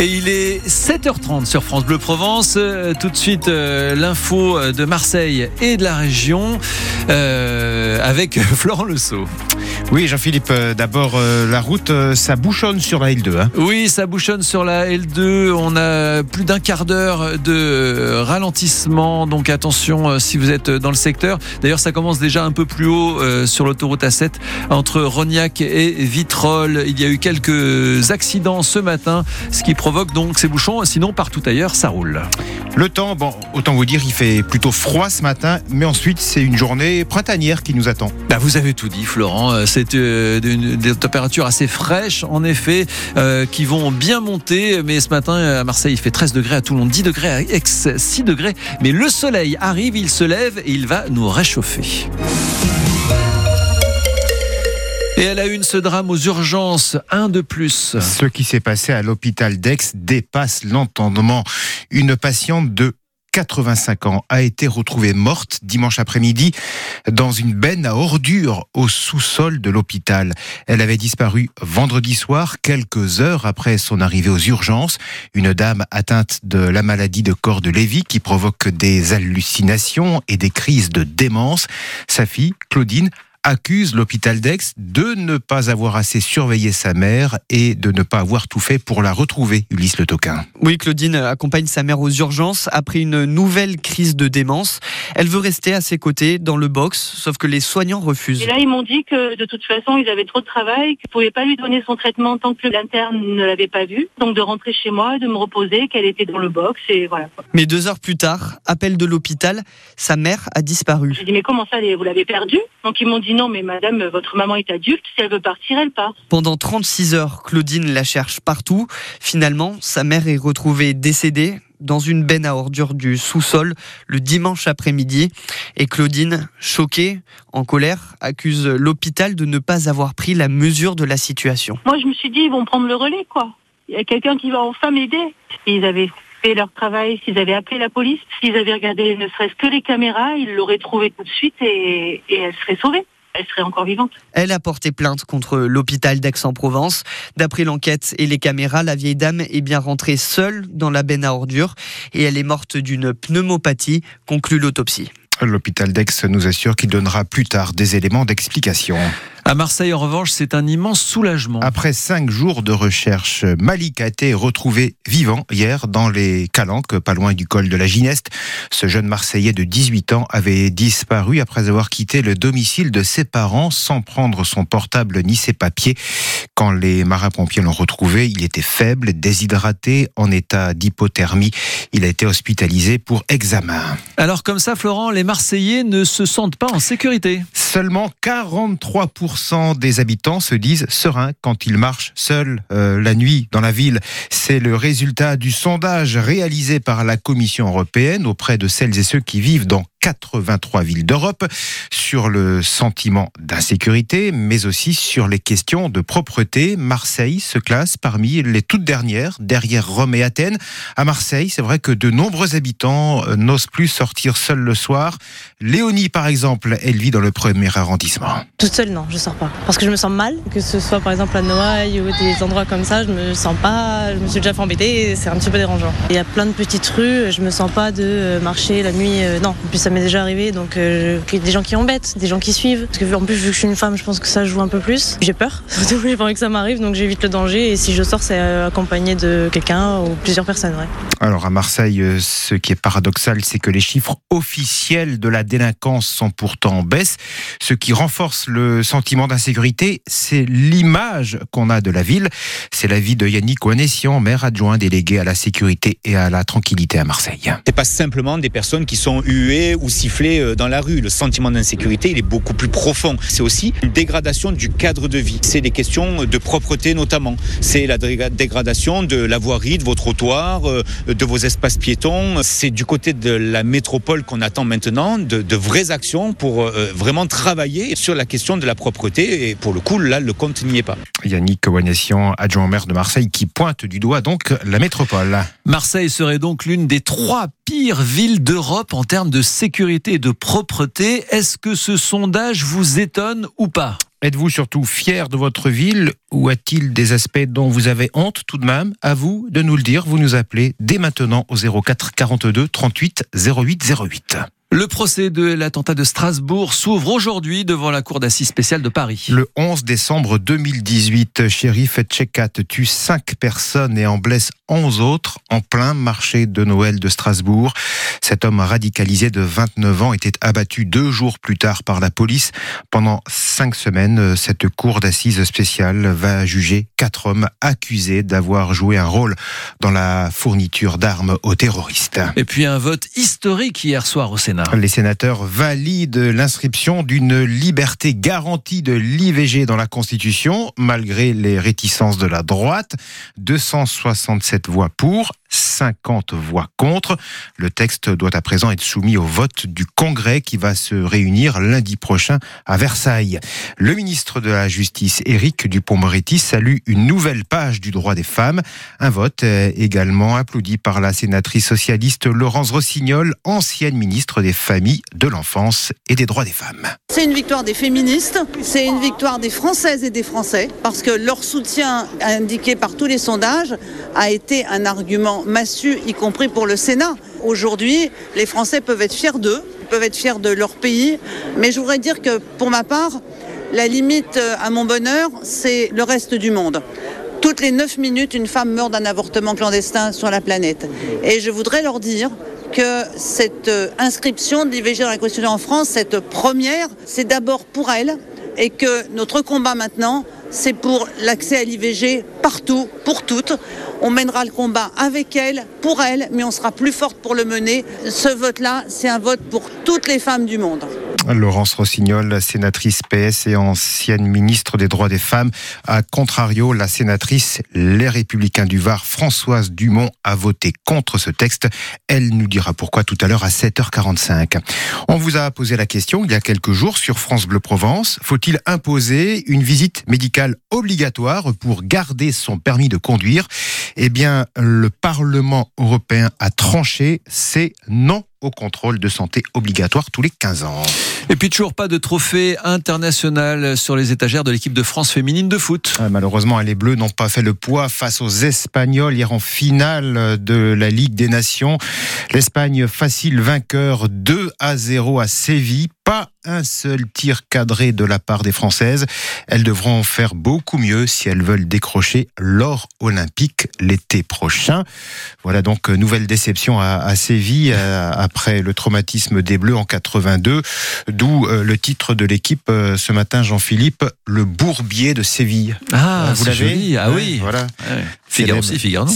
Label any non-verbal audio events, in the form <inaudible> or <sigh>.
Et il est 7h30 sur France Bleu Provence. Euh, tout de suite, euh, l'info de Marseille et de la région euh, avec <laughs> Florent Le Sceau. Oui, Jean-Philippe, euh, d'abord, euh, la route, euh, ça bouchonne sur la L2. Hein. Oui, ça bouchonne sur la L2. On a plus d'un quart d'heure de ralentissement. Donc attention euh, si vous êtes dans le secteur. D'ailleurs, ça commence déjà un peu plus haut euh, sur l'autoroute A7 entre Rognac et Vitrolles. Il y a eu quelques accidents ce matin, ce qui provoque donc ces bouchons. Sinon, partout ailleurs, ça roule. Le temps, bon, autant vous dire, il fait plutôt froid ce matin, mais ensuite, c'est une journée printanière qui nous attend. Bah, vous avez tout dit, Florent. Euh, C'est euh, des températures assez fraîches, en effet, euh, qui vont bien monter. Mais ce matin, à Marseille, il fait 13 degrés, à Toulon 10 degrés, à Aix 6 degrés. Mais le soleil arrive, il se lève et il va nous réchauffer. Et à la une, ce drame aux urgences, un de plus. Ce qui s'est passé à l'hôpital d'Aix dépasse l'entendement. Une patiente de 85 ans a été retrouvée morte dimanche après-midi dans une benne à ordures au sous-sol de l'hôpital. Elle avait disparu vendredi soir, quelques heures après son arrivée aux urgences. Une dame atteinte de la maladie de corps de Lévy qui provoque des hallucinations et des crises de démence. Sa fille, Claudine, accuse l'hôpital d'Aix de ne pas avoir assez surveillé sa mère et de ne pas avoir tout fait pour la retrouver, Ulysse Le Toquin. Oui, Claudine accompagne sa mère aux urgences après une nouvelle crise de démence. Elle veut rester à ses côtés dans le box, sauf que les soignants refusent. Et là, ils m'ont dit que de toute façon, ils avaient trop de travail, qu'ils ne pouvaient pas lui donner son traitement tant que l'interne ne l'avait pas vu. Donc de rentrer chez moi, de me reposer, qu'elle était dans le box et voilà. Mais deux heures plus tard, appel de l'hôpital, sa mère a disparu. J'ai dit mais comment ça, vous l'avez perdue Donc ils m'ont dit non mais madame, votre maman est adulte, si elle veut partir, elle part. Pendant 36 heures, Claudine la cherche partout. Finalement, sa mère est retrouvée décédée dans une benne à ordures du sous-sol le dimanche après-midi. Et Claudine, choquée, en colère, accuse l'hôpital de ne pas avoir pris la mesure de la situation. Moi je me suis dit ils vont prendre le relais quoi. Il y a quelqu'un qui va enfin m'aider. S'ils avaient fait leur travail, s'ils avaient appelé la police, s'ils avaient regardé ne serait-ce que les caméras, ils l'auraient trouvée tout de suite et, et elle serait sauvée. Elle serait encore vivante. Elle a porté plainte contre l'hôpital d'Aix-en-Provence. D'après l'enquête et les caméras, la vieille dame est bien rentrée seule dans la benne à ordures et elle est morte d'une pneumopathie, conclut l'autopsie. L'hôpital d'Aix nous assure qu'il donnera plus tard des éléments d'explication. À Marseille, en revanche, c'est un immense soulagement. Après cinq jours de recherche, Malik a été retrouvé vivant hier dans les Calanques, pas loin du col de la Gineste. Ce jeune Marseillais de 18 ans avait disparu après avoir quitté le domicile de ses parents sans prendre son portable ni ses papiers. Quand les marins-pompiers l'ont retrouvé, il était faible, déshydraté, en état d'hypothermie. Il a été hospitalisé pour examen. Alors comme ça, Florent, les Marseillais ne se sentent pas en sécurité. Seulement 43% des habitants se disent sereins quand ils marchent seuls euh, la nuit dans la ville. C'est le résultat du sondage réalisé par la Commission européenne auprès de celles et ceux qui vivent dans 83 villes d'Europe sur le sentiment d'insécurité, mais aussi sur les questions de propreté. Marseille se classe parmi les toutes dernières, derrière Rome et Athènes. À Marseille, c'est vrai que de nombreux habitants euh, n'osent plus sortir seuls le soir. Léonie, par exemple, elle vit dans le premier arrondissement. Toute seule, non, je sors pas. Parce que je me sens mal, que ce soit par exemple à Noailles ou des endroits comme ça, je me sens pas, je me suis déjà fait embêter c'est un petit peu dérangeant. Il y a plein de petites rues, je me sens pas de marcher la nuit, euh, non. En plus, ça m'est déjà arrivé, donc euh, des gens qui embêtent, des gens qui suivent. Parce que en plus, vu que je suis une femme, je pense que ça joue un peu plus. J'ai peur, <laughs> surtout j'ai pas envie que ça m'arrive, donc j'évite le danger et si je sors, c'est euh, accompagné de quelqu'un ou plusieurs personnes, ouais. Alors à Marseille, euh, ce qui est paradoxal, c'est que les chiffres officiels de la délinquance sont pourtant en baisse. Ce qui renforce le sentiment d'insécurité, c'est l'image qu'on a de la ville. C'est l'avis de Yannick Ouanessian, maire adjoint délégué à la sécurité et à la tranquillité à Marseille. C'est pas simplement des personnes qui sont huées ou sifflées euh, dans la rue. Le sentiment d'insécurité, il est beaucoup plus profond. C'est aussi une dégradation du cadre de vie. C'est des questions de propreté notamment. C'est la dé- dégradation de la voirie, de vos trottoirs, euh, de vos espaces piétons. C'est du côté de la métropole qu'on attend maintenant de, de vraies actions pour euh, vraiment travailler sur la question de la propreté. Et pour le coup, là, le compte n'y est pas. Yannick Ouanessian, adjoint au maire de Marseille, qui pointe du doigt donc la métropole. Marseille serait donc l'une des trois pires villes d'Europe en termes de sécurité et de propreté. Est-ce que ce sondage vous étonne ou pas? Êtes-vous surtout fier de votre ville ou a-t-il des aspects dont vous avez honte tout de même? À vous de nous le dire. Vous nous appelez dès maintenant au 04 42 38 08 08. Le procès de l'attentat de Strasbourg s'ouvre aujourd'hui devant la cour d'assises spéciale de Paris. Le 11 décembre 2018, shérif Tchekat tue 5 personnes et en blesse 11 autres en plein marché de Noël de Strasbourg. Cet homme radicalisé de 29 ans était abattu deux jours plus tard par la police. Pendant cinq semaines, cette cour d'assises spéciale va juger quatre hommes accusés d'avoir joué un rôle dans la fourniture d'armes aux terroristes. Et puis un vote historique hier soir au Sénat. Les sénateurs valident l'inscription d'une liberté garantie de l'IVG dans la Constitution, malgré les réticences de la droite. 267 voix pour, 50 voix contre. Le texte doit à présent être soumis au vote du Congrès qui va se réunir lundi prochain à Versailles. Le ministre de la Justice, Éric Dupont-Moretti, salue une nouvelle page du droit des femmes. Un vote également applaudi par la sénatrice socialiste Laurence Rossignol, ancienne ministre des Familles, de l'Enfance et des droits des femmes. C'est une victoire des féministes, c'est une victoire des Françaises et des Français, parce que leur soutien indiqué par tous les sondages a été un argument massu, y compris pour le Sénat. Aujourd'hui, les Français peuvent être fiers d'eux, peuvent être fiers de leur pays, mais je voudrais dire que pour ma part, la limite à mon bonheur, c'est le reste du monde. Toutes les 9 minutes, une femme meurt d'un avortement clandestin sur la planète. Et je voudrais leur dire que cette inscription de l'IVG dans la Constitution en France, cette première, c'est d'abord pour elle et que notre combat maintenant, c'est pour l'accès à l'IVG partout, pour toutes. On mènera le combat avec elle, pour elle, mais on sera plus forte pour le mener. Ce vote-là, c'est un vote pour toutes les femmes du monde. Laurence Rossignol, sénatrice PS et ancienne ministre des droits des femmes. A contrario, la sénatrice Les Républicains du Var, Françoise Dumont, a voté contre ce texte. Elle nous dira pourquoi tout à l'heure à 7h45. On vous a posé la question il y a quelques jours sur France Bleu Provence. Faut-il imposer une visite médicale obligatoire pour garder son permis de conduire? Eh bien, le Parlement européen a tranché. C'est non au contrôle de santé obligatoire tous les 15 ans. Et puis toujours pas de trophée international sur les étagères de l'équipe de France féminine de foot. Ah, malheureusement, les Bleus n'ont pas fait le poids face aux Espagnols hier en finale de la Ligue des Nations. L'Espagne facile vainqueur 2 à 0 à Séville. Pas un seul tir cadré de la part des Françaises. Elles devront faire beaucoup mieux si elles veulent décrocher l'or olympique l'été prochain. Voilà donc nouvelle déception à, à Séville à, après le traumatisme des Bleus en 82, d'où euh, le titre de l'équipe euh, ce matin, Jean-Philippe, le Bourbier de Séville. Ah, vous l'avez. Ah oui. Voilà. Ouais. Figaro aussi, Figaro non.